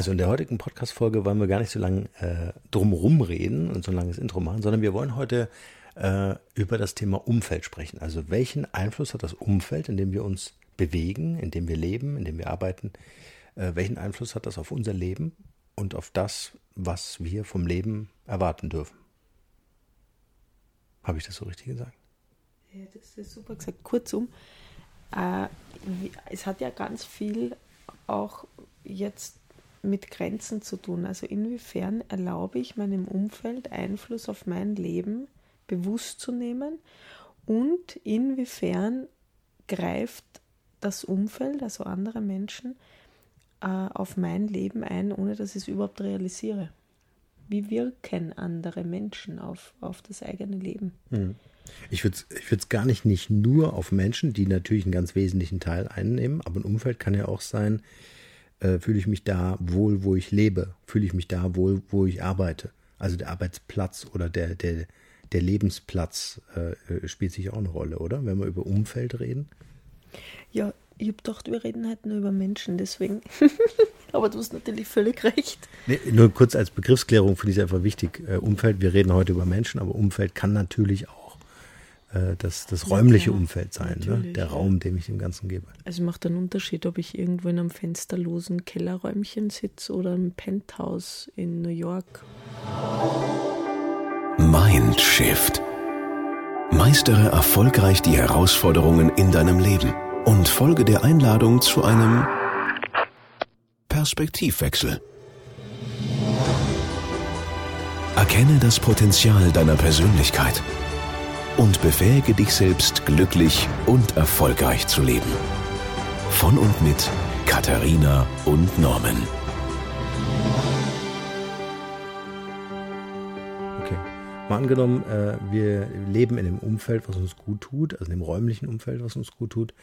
Also in der heutigen Podcast-Folge wollen wir gar nicht so lange äh, drumherum reden und so ein langes Intro machen, sondern wir wollen heute äh, über das Thema Umfeld sprechen. Also welchen Einfluss hat das Umfeld, in dem wir uns bewegen, in dem wir leben, in dem wir arbeiten? Äh, welchen Einfluss hat das auf unser Leben und auf das, was wir vom Leben erwarten dürfen? Habe ich das so richtig gesagt? Ja, das ist super gesagt. Kurzum, äh, es hat ja ganz viel auch jetzt mit Grenzen zu tun. Also inwiefern erlaube ich meinem Umfeld Einfluss auf mein Leben bewusst zu nehmen und inwiefern greift das Umfeld, also andere Menschen, äh, auf mein Leben ein, ohne dass ich es überhaupt realisiere. Wie wirken andere Menschen auf, auf das eigene Leben? Mhm. Ich würde es gar nicht, nicht nur auf Menschen, die natürlich einen ganz wesentlichen Teil einnehmen, aber ein Umfeld kann ja auch sein, äh, fühle ich mich da wohl, wo ich lebe, fühle ich mich da wohl, wo ich arbeite. Also der Arbeitsplatz oder der, der, der Lebensplatz äh, spielt sich auch eine Rolle, oder? Wenn wir über Umfeld reden. Ja, ich habe gedacht, wir reden halt nur über Menschen, deswegen. Aber du hast natürlich völlig recht. Nee, nur kurz als Begriffsklärung finde ich es einfach wichtig. Äh, Umfeld, wir reden heute über Menschen, aber Umfeld kann natürlich auch äh, das, das räumliche ja, Umfeld sein, ne? der Raum, den ich dem Ganzen gebe. Also macht einen Unterschied, ob ich irgendwo in einem fensterlosen Kellerräumchen sitze oder im Penthouse in New York. Mindshift. Meistere erfolgreich die Herausforderungen in deinem Leben und folge der Einladung zu einem Perspektivwechsel. Erkenne das Potenzial deiner Persönlichkeit und befähige dich selbst glücklich und erfolgreich zu leben. Von und mit Katharina und Norman. Okay. Mal angenommen, äh, wir leben in einem Umfeld, was uns gut tut, also in dem räumlichen Umfeld, was uns gut tut.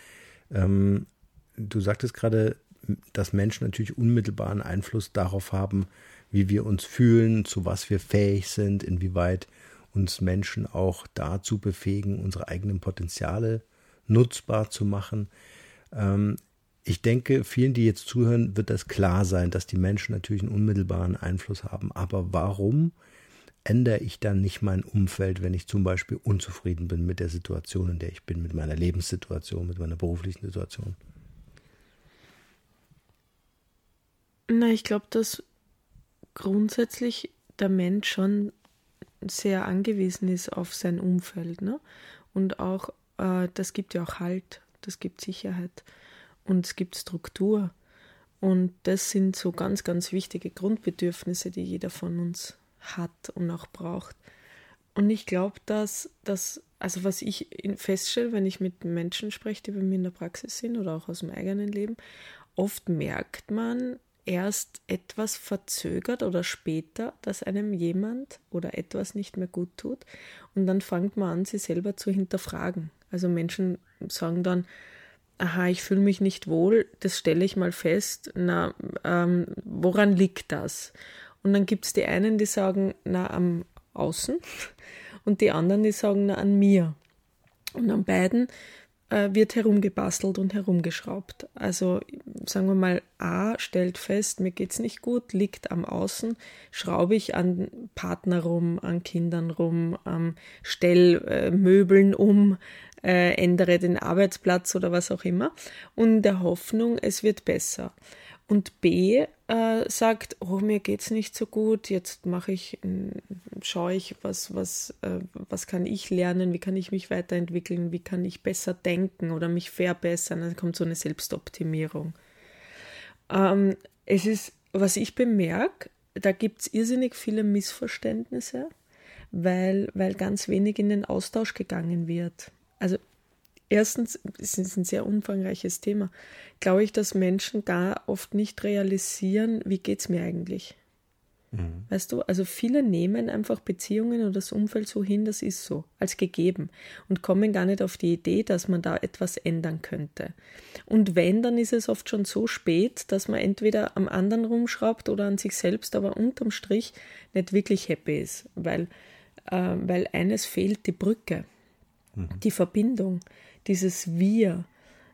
Ähm, du sagtest gerade, dass Menschen natürlich unmittelbaren Einfluss darauf haben, wie wir uns fühlen, zu was wir fähig sind, inwieweit uns Menschen auch dazu befähigen, unsere eigenen Potenziale nutzbar zu machen. Ähm, ich denke, vielen, die jetzt zuhören, wird das klar sein, dass die Menschen natürlich einen unmittelbaren Einfluss haben. Aber warum ändere ich dann nicht mein Umfeld, wenn ich zum Beispiel unzufrieden bin mit der Situation, in der ich bin, mit meiner Lebenssituation, mit meiner beruflichen Situation? Na, ich glaube, dass grundsätzlich der Mensch schon sehr angewiesen ist auf sein Umfeld. Ne? Und auch, äh, das gibt ja auch Halt, das gibt Sicherheit und es gibt Struktur. Und das sind so ganz, ganz wichtige Grundbedürfnisse, die jeder von uns hat und auch braucht. Und ich glaube, dass das, also was ich feststelle, wenn ich mit Menschen spreche, die bei mir in der Praxis sind oder auch aus dem eigenen Leben, oft merkt man, erst etwas verzögert oder später, dass einem jemand oder etwas nicht mehr gut tut. Und dann fängt man an, sich selber zu hinterfragen. Also Menschen sagen dann, aha, ich fühle mich nicht wohl, das stelle ich mal fest, na, ähm, woran liegt das? Und dann gibt es die einen, die sagen, na, am Außen und die anderen, die sagen, na, an mir. Und an beiden äh, wird herumgebastelt und herumgeschraubt. Also sagen wir mal, A stellt fest, mir geht's nicht gut, liegt am Außen, schraube ich an Partner rum, an Kindern rum, ähm, stell äh, Möbeln um, äh, ändere den Arbeitsplatz oder was auch immer und der Hoffnung, es wird besser. Und B äh, sagt, oh, mir geht's nicht so gut, jetzt mache ich, schaue ich, was, was, äh, was kann ich lernen, wie kann ich mich weiterentwickeln, wie kann ich besser denken oder mich verbessern. Dann kommt so eine Selbstoptimierung. Ähm, es ist, was ich bemerke, da gibt es irrsinnig viele Missverständnisse, weil, weil ganz wenig in den Austausch gegangen wird. Also erstens, es ist ein sehr umfangreiches Thema, glaube ich, dass Menschen gar oft nicht realisieren, wie geht es mir eigentlich. Mhm. Weißt du, also viele nehmen einfach Beziehungen oder das Umfeld so hin, das ist so, als gegeben und kommen gar nicht auf die Idee, dass man da etwas ändern könnte. Und wenn, dann ist es oft schon so spät, dass man entweder am anderen rumschraubt oder an sich selbst, aber unterm Strich nicht wirklich happy ist, weil, äh, weil eines fehlt, die Brücke, mhm. die Verbindung dieses Wir.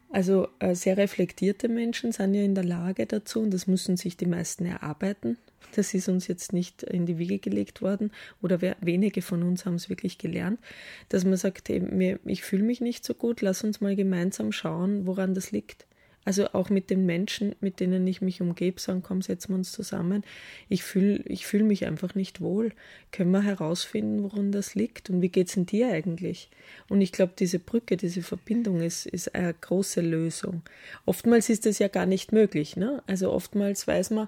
Also äh, sehr reflektierte Menschen sind ja in der Lage dazu und das müssen sich die meisten erarbeiten. Das ist uns jetzt nicht in die Wiege gelegt worden oder wer, wenige von uns haben es wirklich gelernt, dass man sagt, hey, mir, ich fühle mich nicht so gut, lass uns mal gemeinsam schauen, woran das liegt. Also auch mit den Menschen, mit denen ich mich umgebe, sagen, komm, setzen wir uns zusammen. Ich fühle ich fühl mich einfach nicht wohl. Können wir herausfinden, woran das liegt und wie geht es in dir eigentlich? Und ich glaube, diese Brücke, diese Verbindung ist, ist eine große Lösung. Oftmals ist das ja gar nicht möglich. Ne? Also oftmals weiß man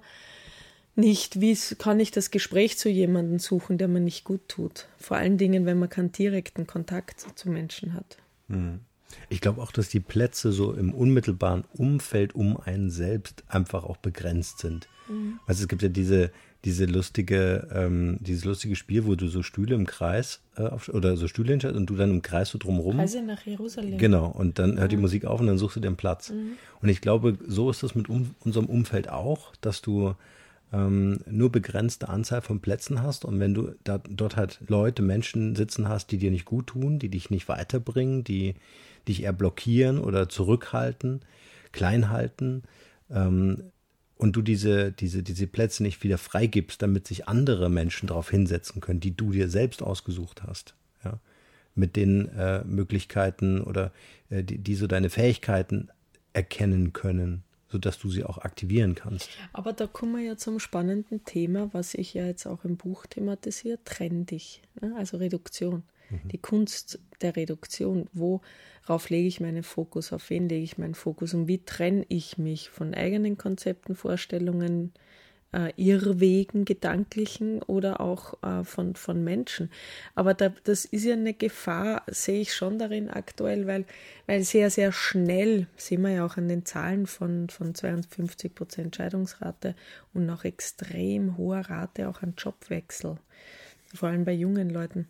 nicht, wie kann ich das Gespräch zu jemandem suchen, der mir nicht gut tut. Vor allen Dingen, wenn man keinen direkten Kontakt zu Menschen hat. Mhm. Ich glaube auch, dass die Plätze so im unmittelbaren Umfeld um einen selbst einfach auch begrenzt sind. Mhm. Also es gibt ja diese, diese lustige, ähm, dieses lustige Spiel, wo du so Stühle im Kreis äh, auf, oder so Stühle hinstellst und du dann im Kreis so drumherum. Reise nach Jerusalem. Genau, und dann hört die Musik auf und dann suchst du den Platz. Mhm. Und ich glaube, so ist das mit um, unserem Umfeld auch, dass du ähm, nur begrenzte Anzahl von Plätzen hast und wenn du da, dort halt Leute, Menschen sitzen hast, die dir nicht gut tun, die dich nicht weiterbringen, die dich eher blockieren oder zurückhalten, klein halten ähm, und du diese, diese, diese Plätze nicht wieder freigibst, damit sich andere Menschen darauf hinsetzen können, die du dir selbst ausgesucht hast. Ja? Mit den äh, Möglichkeiten oder äh, die, die so deine Fähigkeiten erkennen können, sodass du sie auch aktivieren kannst. Aber da kommen wir ja zum spannenden Thema, was ich ja jetzt auch im Buch thematisiere, trenn dich, ne? also Reduktion. Mhm. Die Kunst der Reduktion, worauf lege ich meinen Fokus, auf wen lege ich meinen Fokus und wie trenne ich mich von eigenen Konzepten, Vorstellungen, äh, Irrwegen, gedanklichen oder auch äh, von, von Menschen. Aber da, das ist ja eine Gefahr, sehe ich schon darin aktuell, weil, weil sehr, sehr schnell, sehen wir ja auch an den Zahlen von, von 52 Prozent Scheidungsrate und noch extrem hoher Rate auch an Jobwechsel, vor allem bei jungen Leuten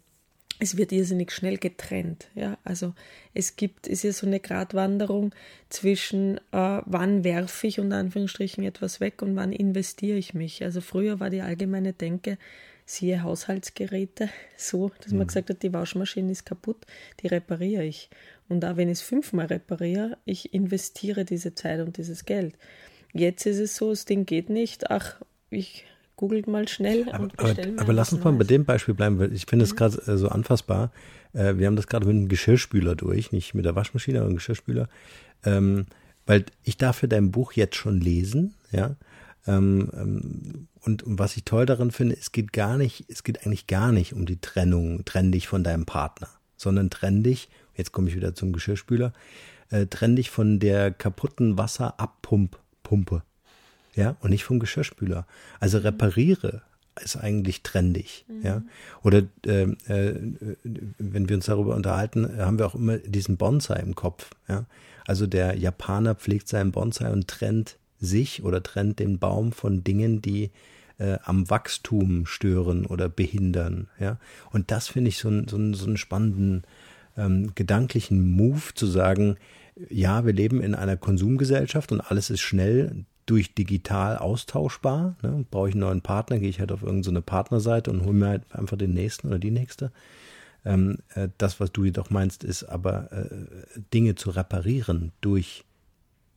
es wird irrsinnig schnell getrennt. Ja? Also es gibt, ist ja so eine Gratwanderung zwischen, äh, wann werfe ich unter Anführungsstrichen etwas weg und wann investiere ich mich. Also früher war die allgemeine Denke, siehe Haushaltsgeräte, so, dass mhm. man gesagt hat, die Waschmaschine ist kaputt, die repariere ich. Und da, wenn ich es fünfmal repariere, ich investiere diese Zeit und dieses Geld. Jetzt ist es so, das Ding geht nicht, ach, ich googelt mal schnell aber, und aber, aber lass uns mal bei dem Beispiel bleiben, weil ich finde es mhm. gerade äh, so anfassbar. Äh, wir haben das gerade mit einem Geschirrspüler durch, nicht mit der Waschmaschine, aber einem Geschirrspüler. Ähm, weil ich darf ja dein Buch jetzt schon lesen, ja. Ähm, ähm, und, und, was ich toll daran finde, es geht gar nicht, es geht eigentlich gar nicht um die Trennung, trenn dich von deinem Partner, sondern trenn dich, jetzt komme ich wieder zum Geschirrspüler, äh, trenn dich von der kaputten Wasserabpumppumpe ja, und nicht vom Geschirrspüler. Also repariere ist eigentlich trendig, mhm. ja. Oder äh, äh, wenn wir uns darüber unterhalten, haben wir auch immer diesen Bonsai im Kopf, ja. Also der Japaner pflegt seinen Bonsai und trennt sich oder trennt den Baum von Dingen, die äh, am Wachstum stören oder behindern, ja. Und das finde ich so, so, so einen spannenden ähm, gedanklichen Move zu sagen, ja, wir leben in einer Konsumgesellschaft und alles ist schnell durch digital austauschbar. Ne? Brauche ich einen neuen Partner, gehe ich halt auf irgendeine Partnerseite und hole mir halt einfach den nächsten oder die nächste. Ähm, äh, das, was du jedoch meinst, ist aber äh, Dinge zu reparieren durch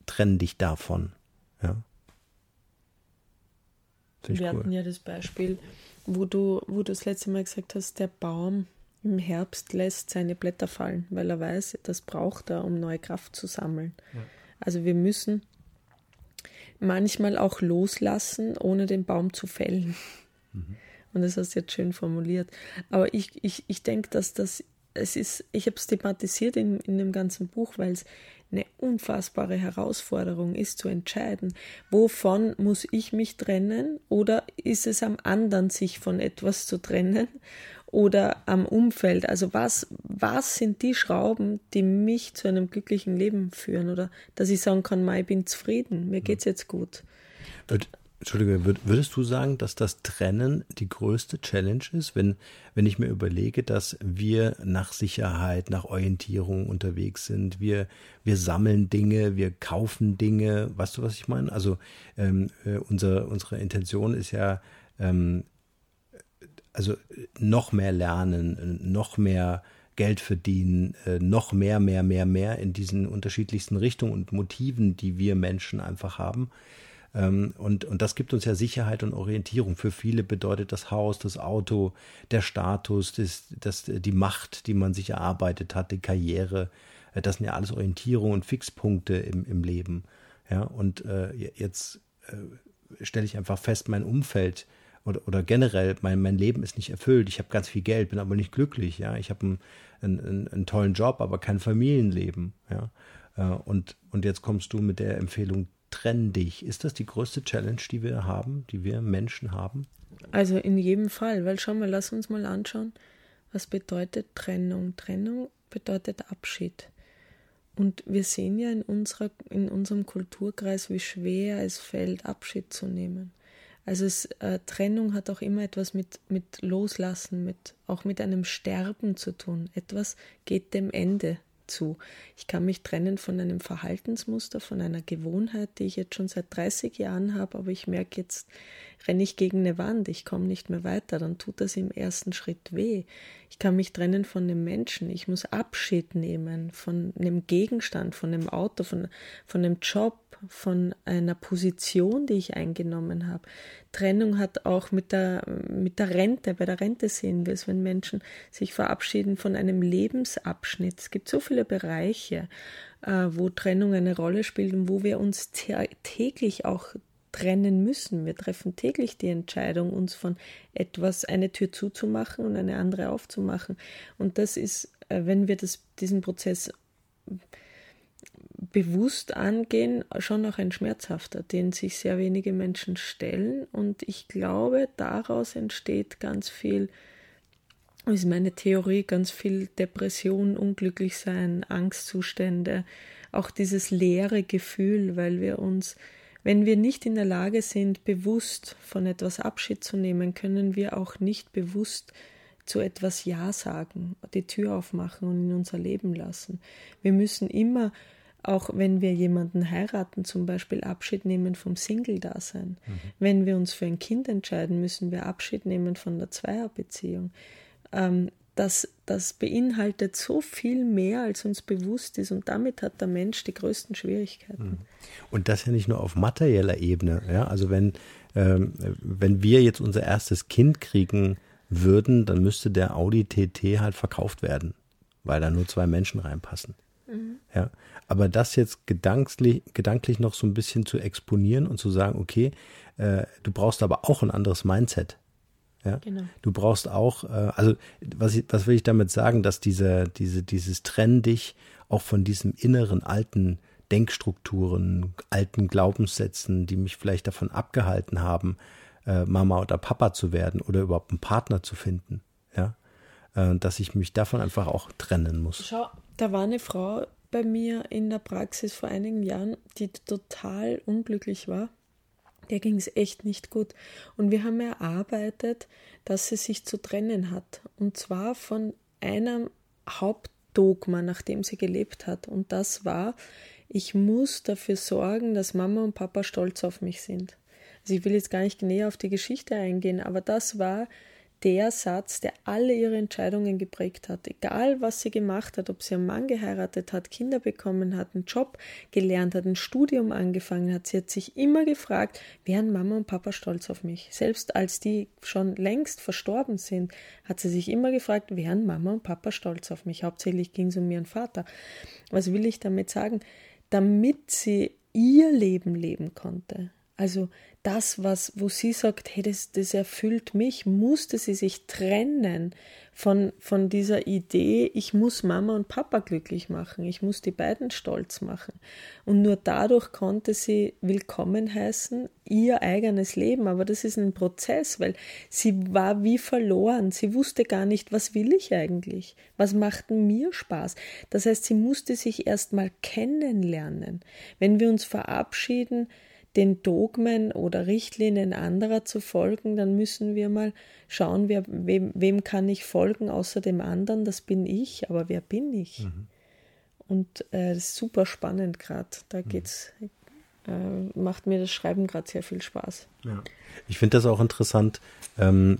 trenn dich davon. Ja. Wir cool. hatten ja das Beispiel, wo du, wo du das letzte Mal gesagt hast, der Baum im Herbst lässt seine Blätter fallen, weil er weiß, das braucht er, um neue Kraft zu sammeln. Ja. Also wir müssen manchmal auch loslassen, ohne den Baum zu fällen. Mhm. Und das hast du jetzt schön formuliert. Aber ich, ich, ich denke, dass das, es ist, ich habe es thematisiert in, in dem ganzen Buch, weil es eine unfassbare Herausforderung ist zu entscheiden, wovon muss ich mich trennen oder ist es am anderen, sich von etwas zu trennen oder am Umfeld. Also was, was sind die Schrauben, die mich zu einem glücklichen Leben führen oder dass ich sagen kann, ich bin zufrieden, mir geht's jetzt gut. Entschuldige, würdest du sagen, dass das Trennen die größte Challenge ist, wenn, wenn ich mir überlege, dass wir nach Sicherheit, nach Orientierung unterwegs sind, wir, wir sammeln Dinge, wir kaufen Dinge, weißt du, was ich meine? Also ähm, äh, unser, unsere Intention ist ja, ähm, also noch mehr lernen, noch mehr Geld verdienen, äh, noch mehr, mehr, mehr, mehr in diesen unterschiedlichsten Richtungen und Motiven, die wir Menschen einfach haben. Ähm, und, und das gibt uns ja Sicherheit und Orientierung. Für viele bedeutet das Haus, das Auto, der Status, das, das, die Macht, die man sich erarbeitet hat, die Karriere. Äh, das sind ja alles Orientierung und Fixpunkte im, im Leben. Ja, und äh, jetzt äh, stelle ich einfach fest, mein Umfeld oder, oder generell, mein, mein Leben ist nicht erfüllt. Ich habe ganz viel Geld, bin aber nicht glücklich. Ja, ich habe einen, einen, einen tollen Job, aber kein Familienleben. Ja, äh, und, und jetzt kommst du mit der Empfehlung, trenn dich. Ist das die größte Challenge, die wir haben, die wir Menschen haben? Also in jedem Fall, weil schau mal, lass uns mal anschauen, was bedeutet Trennung. Trennung bedeutet Abschied. Und wir sehen ja in, unserer, in unserem Kulturkreis, wie schwer es fällt, Abschied zu nehmen. Also es, äh, Trennung hat auch immer etwas mit, mit Loslassen, mit, auch mit einem Sterben zu tun. Etwas geht dem Ende zu. Ich kann mich trennen von einem Verhaltensmuster, von einer Gewohnheit, die ich jetzt schon seit 30 Jahren habe, aber ich merke jetzt, renne ich gegen eine Wand, ich komme nicht mehr weiter, dann tut das im ersten Schritt weh. Ich kann mich trennen von einem Menschen, ich muss Abschied nehmen von einem Gegenstand, von einem Auto, von, von einem Job, von einer Position, die ich eingenommen habe. Trennung hat auch mit der, mit der Rente, bei der Rente sehen wir es, wenn Menschen sich verabschieden von einem Lebensabschnitt. Es gibt so viele Bereiche, äh, wo Trennung eine Rolle spielt und wo wir uns täglich auch trennen müssen. Wir treffen täglich die Entscheidung, uns von etwas eine Tür zuzumachen und eine andere aufzumachen. Und das ist, äh, wenn wir das, diesen Prozess bewusst angehen, schon auch ein schmerzhafter, den sich sehr wenige Menschen stellen. Und ich glaube, daraus entsteht ganz viel, ist meine Theorie, ganz viel Depression, Unglücklichsein, Angstzustände, auch dieses leere Gefühl, weil wir uns, wenn wir nicht in der Lage sind, bewusst von etwas Abschied zu nehmen, können wir auch nicht bewusst zu etwas Ja sagen, die Tür aufmachen und in unser Leben lassen. Wir müssen immer auch wenn wir jemanden heiraten, zum Beispiel Abschied nehmen vom Single-Dasein. Mhm. Wenn wir uns für ein Kind entscheiden, müssen wir Abschied nehmen von der Zweierbeziehung. Ähm, das, das beinhaltet so viel mehr, als uns bewusst ist. Und damit hat der Mensch die größten Schwierigkeiten. Mhm. Und das ja nicht nur auf materieller Ebene. Ja? Also wenn, ähm, wenn wir jetzt unser erstes Kind kriegen würden, dann müsste der Audi TT halt verkauft werden, weil da nur zwei Menschen reinpassen. Mhm. Ja, aber das jetzt gedanklich, gedanklich noch so ein bisschen zu exponieren und zu sagen, okay, äh, du brauchst aber auch ein anderes Mindset. Ja? Genau. Du brauchst auch, äh, also was, was will ich damit sagen, dass diese, diese, dieses Trenn dich auch von diesem inneren alten Denkstrukturen, alten Glaubenssätzen, die mich vielleicht davon abgehalten haben, äh, Mama oder Papa zu werden oder überhaupt einen Partner zu finden. Ja, äh, dass ich mich davon einfach auch trennen muss. Schau, da war eine Frau, bei mir in der Praxis vor einigen Jahren, die total unglücklich war. Der ging es echt nicht gut. Und wir haben erarbeitet, dass sie sich zu trennen hat. Und zwar von einem Hauptdogma, nach dem sie gelebt hat. Und das war, ich muss dafür sorgen, dass Mama und Papa stolz auf mich sind. Also ich will jetzt gar nicht näher auf die Geschichte eingehen, aber das war der Satz, der alle ihre Entscheidungen geprägt hat. Egal, was sie gemacht hat, ob sie einen Mann geheiratet hat, Kinder bekommen hat, einen Job gelernt hat, ein Studium angefangen hat, sie hat sich immer gefragt, wären Mama und Papa stolz auf mich? Selbst als die schon längst verstorben sind, hat sie sich immer gefragt, wären Mama und Papa stolz auf mich? Hauptsächlich ging es um ihren Vater. Was will ich damit sagen? Damit sie ihr Leben leben konnte, also das, was, wo sie sagt, hey, das, das erfüllt mich, musste sie sich trennen von, von dieser Idee, ich muss Mama und Papa glücklich machen, ich muss die beiden stolz machen. Und nur dadurch konnte sie willkommen heißen, ihr eigenes Leben. Aber das ist ein Prozess, weil sie war wie verloren. Sie wusste gar nicht, was will ich eigentlich? Was macht mir Spaß? Das heißt, sie musste sich erst mal kennenlernen. Wenn wir uns verabschieden, den Dogmen oder Richtlinien anderer zu folgen, dann müssen wir mal schauen, wer, wem, wem kann ich folgen außer dem anderen, das bin ich, aber wer bin ich? Mhm. Und äh, das ist super spannend gerade. Da mhm. geht's, äh, macht mir das Schreiben gerade sehr viel Spaß. Ja. Ich finde das auch interessant, ähm,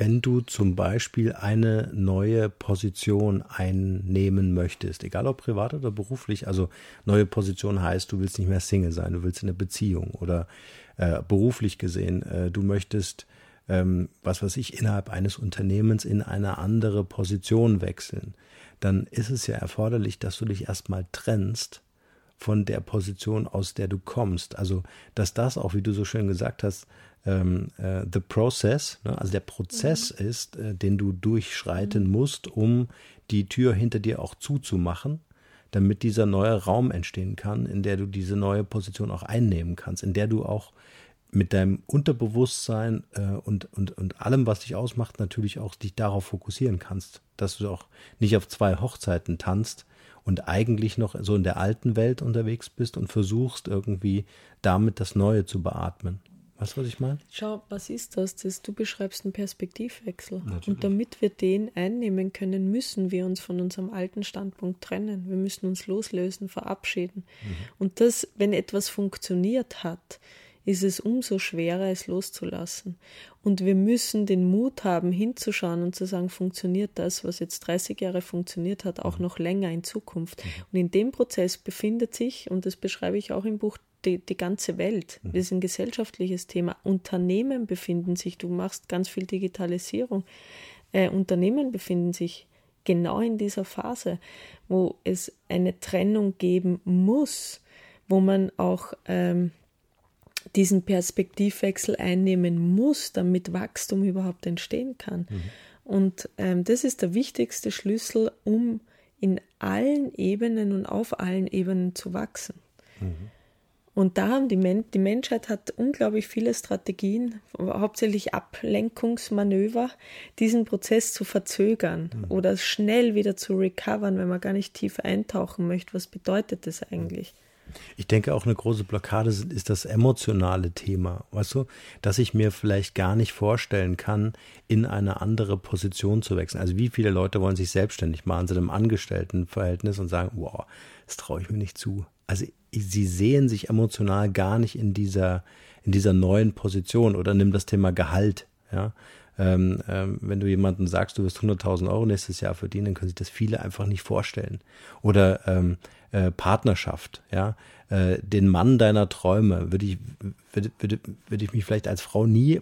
wenn du zum Beispiel eine neue Position einnehmen möchtest, egal ob privat oder beruflich, also neue Position heißt, du willst nicht mehr Single sein, du willst in eine Beziehung oder äh, beruflich gesehen, äh, du möchtest, ähm, was weiß ich, innerhalb eines Unternehmens in eine andere Position wechseln, dann ist es ja erforderlich, dass du dich erstmal trennst von der Position, aus der du kommst. Also, dass das auch, wie du so schön gesagt hast, ähm, äh, the process, ne, also der Prozess mhm. ist, äh, den du durchschreiten mhm. musst, um die Tür hinter dir auch zuzumachen, damit dieser neue Raum entstehen kann, in der du diese neue Position auch einnehmen kannst, in der du auch mit deinem Unterbewusstsein äh, und, und, und allem, was dich ausmacht, natürlich auch dich darauf fokussieren kannst, dass du auch nicht auf zwei Hochzeiten tanzt und eigentlich noch so in der alten Welt unterwegs bist und versuchst irgendwie damit das Neue zu beatmen. Weißt du, was ich meine? Schau, was ist das? das du beschreibst einen Perspektivwechsel. Natürlich. Und damit wir den einnehmen können, müssen wir uns von unserem alten Standpunkt trennen. Wir müssen uns loslösen, verabschieden. Mhm. Und das, wenn etwas funktioniert hat, ist es umso schwerer, es loszulassen. Und wir müssen den Mut haben, hinzuschauen und zu sagen, funktioniert das, was jetzt 30 Jahre funktioniert hat, auch mhm. noch länger in Zukunft. Mhm. Und in dem Prozess befindet sich, und das beschreibe ich auch im Buch, die, die ganze Welt. Das ist ein gesellschaftliches Thema. Unternehmen befinden sich, du machst ganz viel Digitalisierung. Äh, Unternehmen befinden sich genau in dieser Phase, wo es eine Trennung geben muss, wo man auch ähm, diesen Perspektivwechsel einnehmen muss, damit Wachstum überhaupt entstehen kann. Mhm. Und ähm, das ist der wichtigste Schlüssel, um in allen Ebenen und auf allen Ebenen zu wachsen. Mhm. Und da haben die, Men die Menschheit hat unglaublich viele Strategien, hauptsächlich Ablenkungsmanöver, diesen Prozess zu verzögern mhm. oder schnell wieder zu recovern, wenn man gar nicht tief eintauchen möchte. Was bedeutet das eigentlich? Ich denke auch eine große Blockade ist das emotionale Thema, weißt du, dass ich mir vielleicht gar nicht vorstellen kann, in eine andere Position zu wechseln. Also wie viele Leute wollen sich selbstständig machen, sind im Angestelltenverhältnis und sagen, wow, das traue ich mir nicht zu. Also sie sehen sich emotional gar nicht in dieser, in dieser neuen Position oder nimm das Thema Gehalt, ja. Ähm, ähm, wenn du jemandem sagst, du wirst 100.000 Euro nächstes Jahr verdienen, dann können sich das viele einfach nicht vorstellen. Oder ähm, äh, Partnerschaft, ja, äh, den Mann deiner Träume, würde ich, würde, würde, würde ich mich vielleicht als Frau nie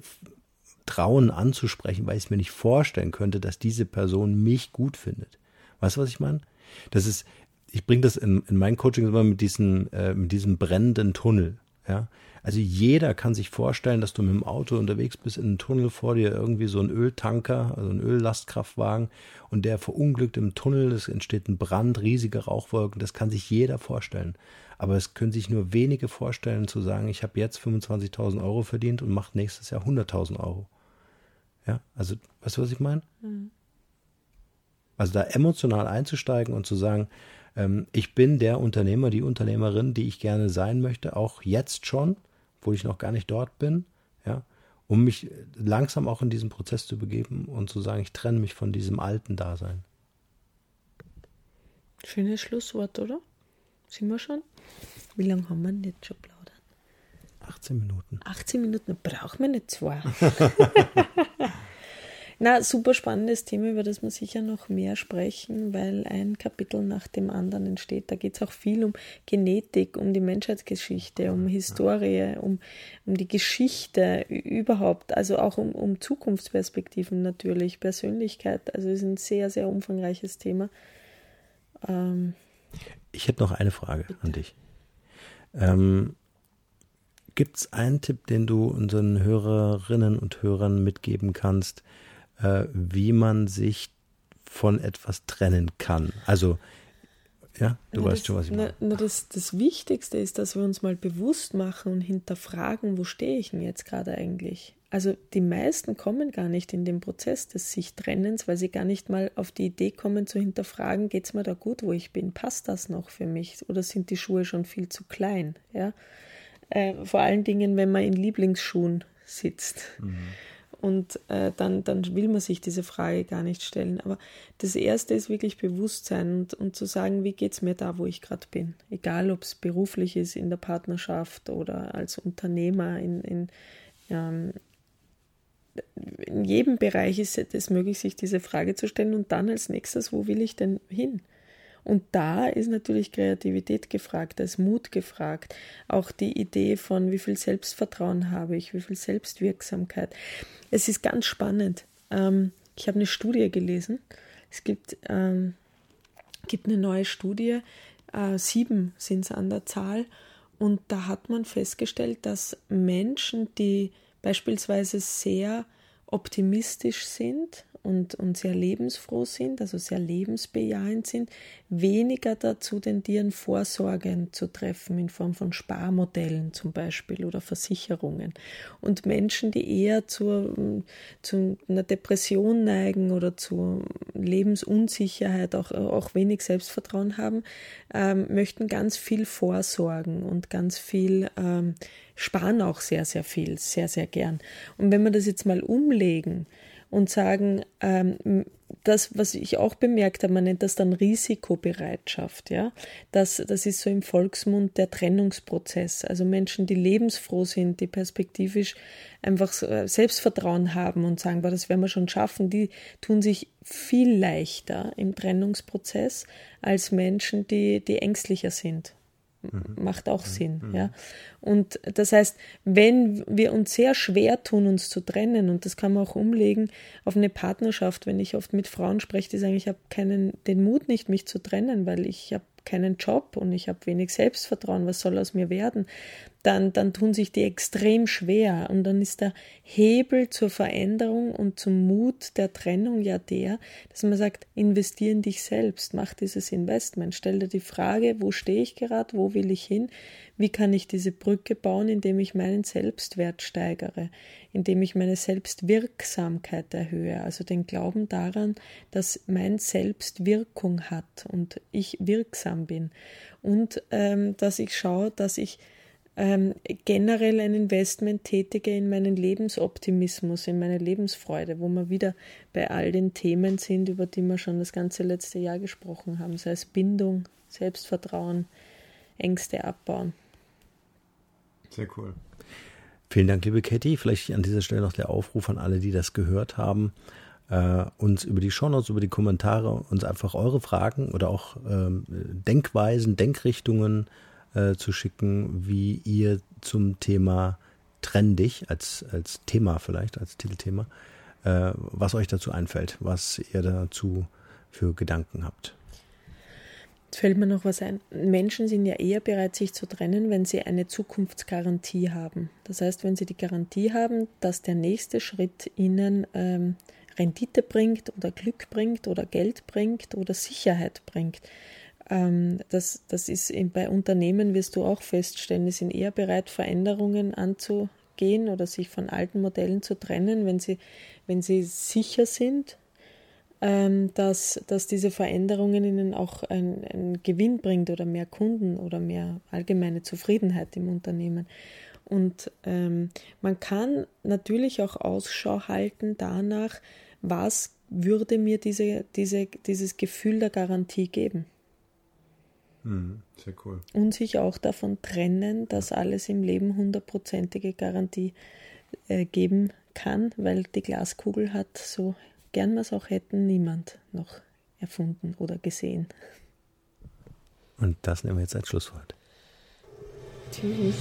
trauen anzusprechen, weil ich es mir nicht vorstellen könnte, dass diese Person mich gut findet. Weißt du, was ich meine? Das ist, ich bringe das in, in meinen Coachings immer mit diesem, äh, mit diesem brennenden Tunnel. Ja? Also jeder kann sich vorstellen, dass du mit dem Auto unterwegs bist, in einem Tunnel vor dir irgendwie so ein Öltanker, also ein Öllastkraftwagen und der verunglückt im Tunnel, es entsteht ein Brand, riesige Rauchwolken, das kann sich jeder vorstellen. Aber es können sich nur wenige vorstellen zu sagen, ich habe jetzt 25.000 Euro verdient und mache nächstes Jahr 100.000 Euro. Ja, also, weißt du, was ich meine? Mhm. Also da emotional einzusteigen und zu sagen, ähm, ich bin der Unternehmer, die Unternehmerin, die ich gerne sein möchte, auch jetzt schon, wo ich noch gar nicht dort bin, ja, um mich langsam auch in diesen Prozess zu begeben und zu sagen, ich trenne mich von diesem alten Dasein. Schönes Schlusswort, oder? Sind wir schon? Wie lange haben wir denn jetzt schon plaudert? 18 Minuten. 18 Minuten, braucht man nicht zwei. Na, super spannendes Thema, über das wir sicher noch mehr sprechen, weil ein Kapitel nach dem anderen entsteht. Da geht es auch viel um Genetik, um die Menschheitsgeschichte, um Historie, um, um die Geschichte überhaupt, also auch um, um Zukunftsperspektiven natürlich, Persönlichkeit. Also es ist ein sehr, sehr umfangreiches Thema. Ähm, ich hätte noch eine Frage bitte. an dich. Ähm, Gibt es einen Tipp, den du unseren Hörerinnen und Hörern mitgeben kannst, äh, wie man sich von etwas trennen kann. Also, ja, du na, weißt das, schon, was ich meine. Na, na, das, das Wichtigste ist, dass wir uns mal bewusst machen und hinterfragen, wo stehe ich denn jetzt gerade eigentlich? Also die meisten kommen gar nicht in den Prozess des sich Trennens, weil sie gar nicht mal auf die Idee kommen zu hinterfragen, geht es mir da gut, wo ich bin? Passt das noch für mich? Oder sind die Schuhe schon viel zu klein? Ja? Äh, vor allen Dingen, wenn man in Lieblingsschuhen sitzt. Mhm. Und äh, dann, dann will man sich diese Frage gar nicht stellen. Aber das Erste ist wirklich Bewusstsein und, und zu sagen, wie geht es mir da, wo ich gerade bin. Egal, ob es beruflich ist, in der Partnerschaft oder als Unternehmer. In, in, ähm, in jedem Bereich ist es möglich, sich diese Frage zu stellen und dann als nächstes, wo will ich denn hin? Und da ist natürlich Kreativität gefragt, da ist Mut gefragt. Auch die Idee von, wie viel Selbstvertrauen habe ich, wie viel Selbstwirksamkeit. Es ist ganz spannend. Ähm, ich habe eine Studie gelesen. Es gibt, ähm, gibt eine neue Studie, äh, sieben sind es an der Zahl. Und da hat man festgestellt, dass Menschen, die beispielsweise sehr optimistisch sind und, und sehr lebensfroh sind, also sehr lebensbejahend sind, weniger dazu tendieren, Vorsorgen zu treffen in Form von Sparmodellen zum Beispiel oder Versicherungen. Und Menschen, die eher zur, zu einer Depression neigen oder zu Lebensunsicherheit, auch, auch wenig Selbstvertrauen haben, ähm, möchten ganz viel vorsorgen und ganz viel ähm, sparen auch sehr, sehr viel, sehr, sehr gern. Und wenn wir das jetzt mal umlegen, und sagen, ähm, das, was ich auch bemerkt habe, man nennt das dann Risikobereitschaft, ja. Das, das ist so im Volksmund der Trennungsprozess. Also Menschen, die lebensfroh sind, die perspektivisch einfach äh, Selbstvertrauen haben und sagen, das werden wir schon schaffen, die tun sich viel leichter im Trennungsprozess als Menschen, die, die ängstlicher sind Mhm. Macht auch mhm. Sinn, mhm. ja. Und das heißt, wenn wir uns sehr schwer tun, uns zu trennen, und das kann man auch umlegen auf eine Partnerschaft, wenn ich oft mit Frauen spreche, die sagen, ich habe keinen, den Mut nicht, mich zu trennen, weil ich habe keinen Job und ich habe wenig Selbstvertrauen, was soll aus mir werden? Dann, dann tun sich die extrem schwer. Und dann ist der Hebel zur Veränderung und zum Mut der Trennung ja der, dass man sagt, investiere in dich selbst, mach dieses Investment, stell dir die Frage, wo stehe ich gerade, wo will ich hin, wie kann ich diese Brücke bauen, indem ich meinen Selbstwert steigere, indem ich meine Selbstwirksamkeit erhöhe, also den Glauben daran, dass mein Selbst Wirkung hat und ich wirksam bin. Und ähm, dass ich schaue, dass ich ähm, generell ein Investment tätige in meinen Lebensoptimismus, in meine Lebensfreude, wo wir wieder bei all den Themen sind, über die wir schon das ganze letzte Jahr gesprochen haben, sei es Bindung, Selbstvertrauen, Ängste abbauen. Sehr cool. Vielen Dank, liebe Katie. Vielleicht an dieser Stelle noch der Aufruf an alle, die das gehört haben, äh, uns über die Shownotes, über die Kommentare, uns einfach eure Fragen oder auch ähm, Denkweisen, Denkrichtungen äh, zu schicken, wie ihr zum Thema Trenn dich als, als Thema vielleicht, als Titelthema, äh, was euch dazu einfällt, was ihr dazu für Gedanken habt. Jetzt fällt mir noch was ein. Menschen sind ja eher bereit, sich zu trennen, wenn sie eine Zukunftsgarantie haben. Das heißt, wenn sie die Garantie haben, dass der nächste Schritt ihnen ähm, Rendite bringt oder Glück bringt oder Geld bringt oder Sicherheit bringt. Ähm, das, das ist bei Unternehmen, wirst du auch feststellen, die sind eher bereit, Veränderungen anzugehen oder sich von alten Modellen zu trennen, wenn sie, wenn sie sicher sind, ähm, dass, dass diese Veränderungen ihnen auch einen Gewinn bringt oder mehr Kunden oder mehr allgemeine Zufriedenheit im Unternehmen. Und ähm, man kann natürlich auch Ausschau halten danach, was würde mir diese, diese, dieses Gefühl der Garantie geben. Mhm, sehr cool. Und sich auch davon trennen, dass alles im Leben hundertprozentige Garantie äh, geben kann, weil die Glaskugel hat, so gern wir es auch hätten, niemand noch erfunden oder gesehen. Und das nehmen wir jetzt als Schlusswort. Tschüss.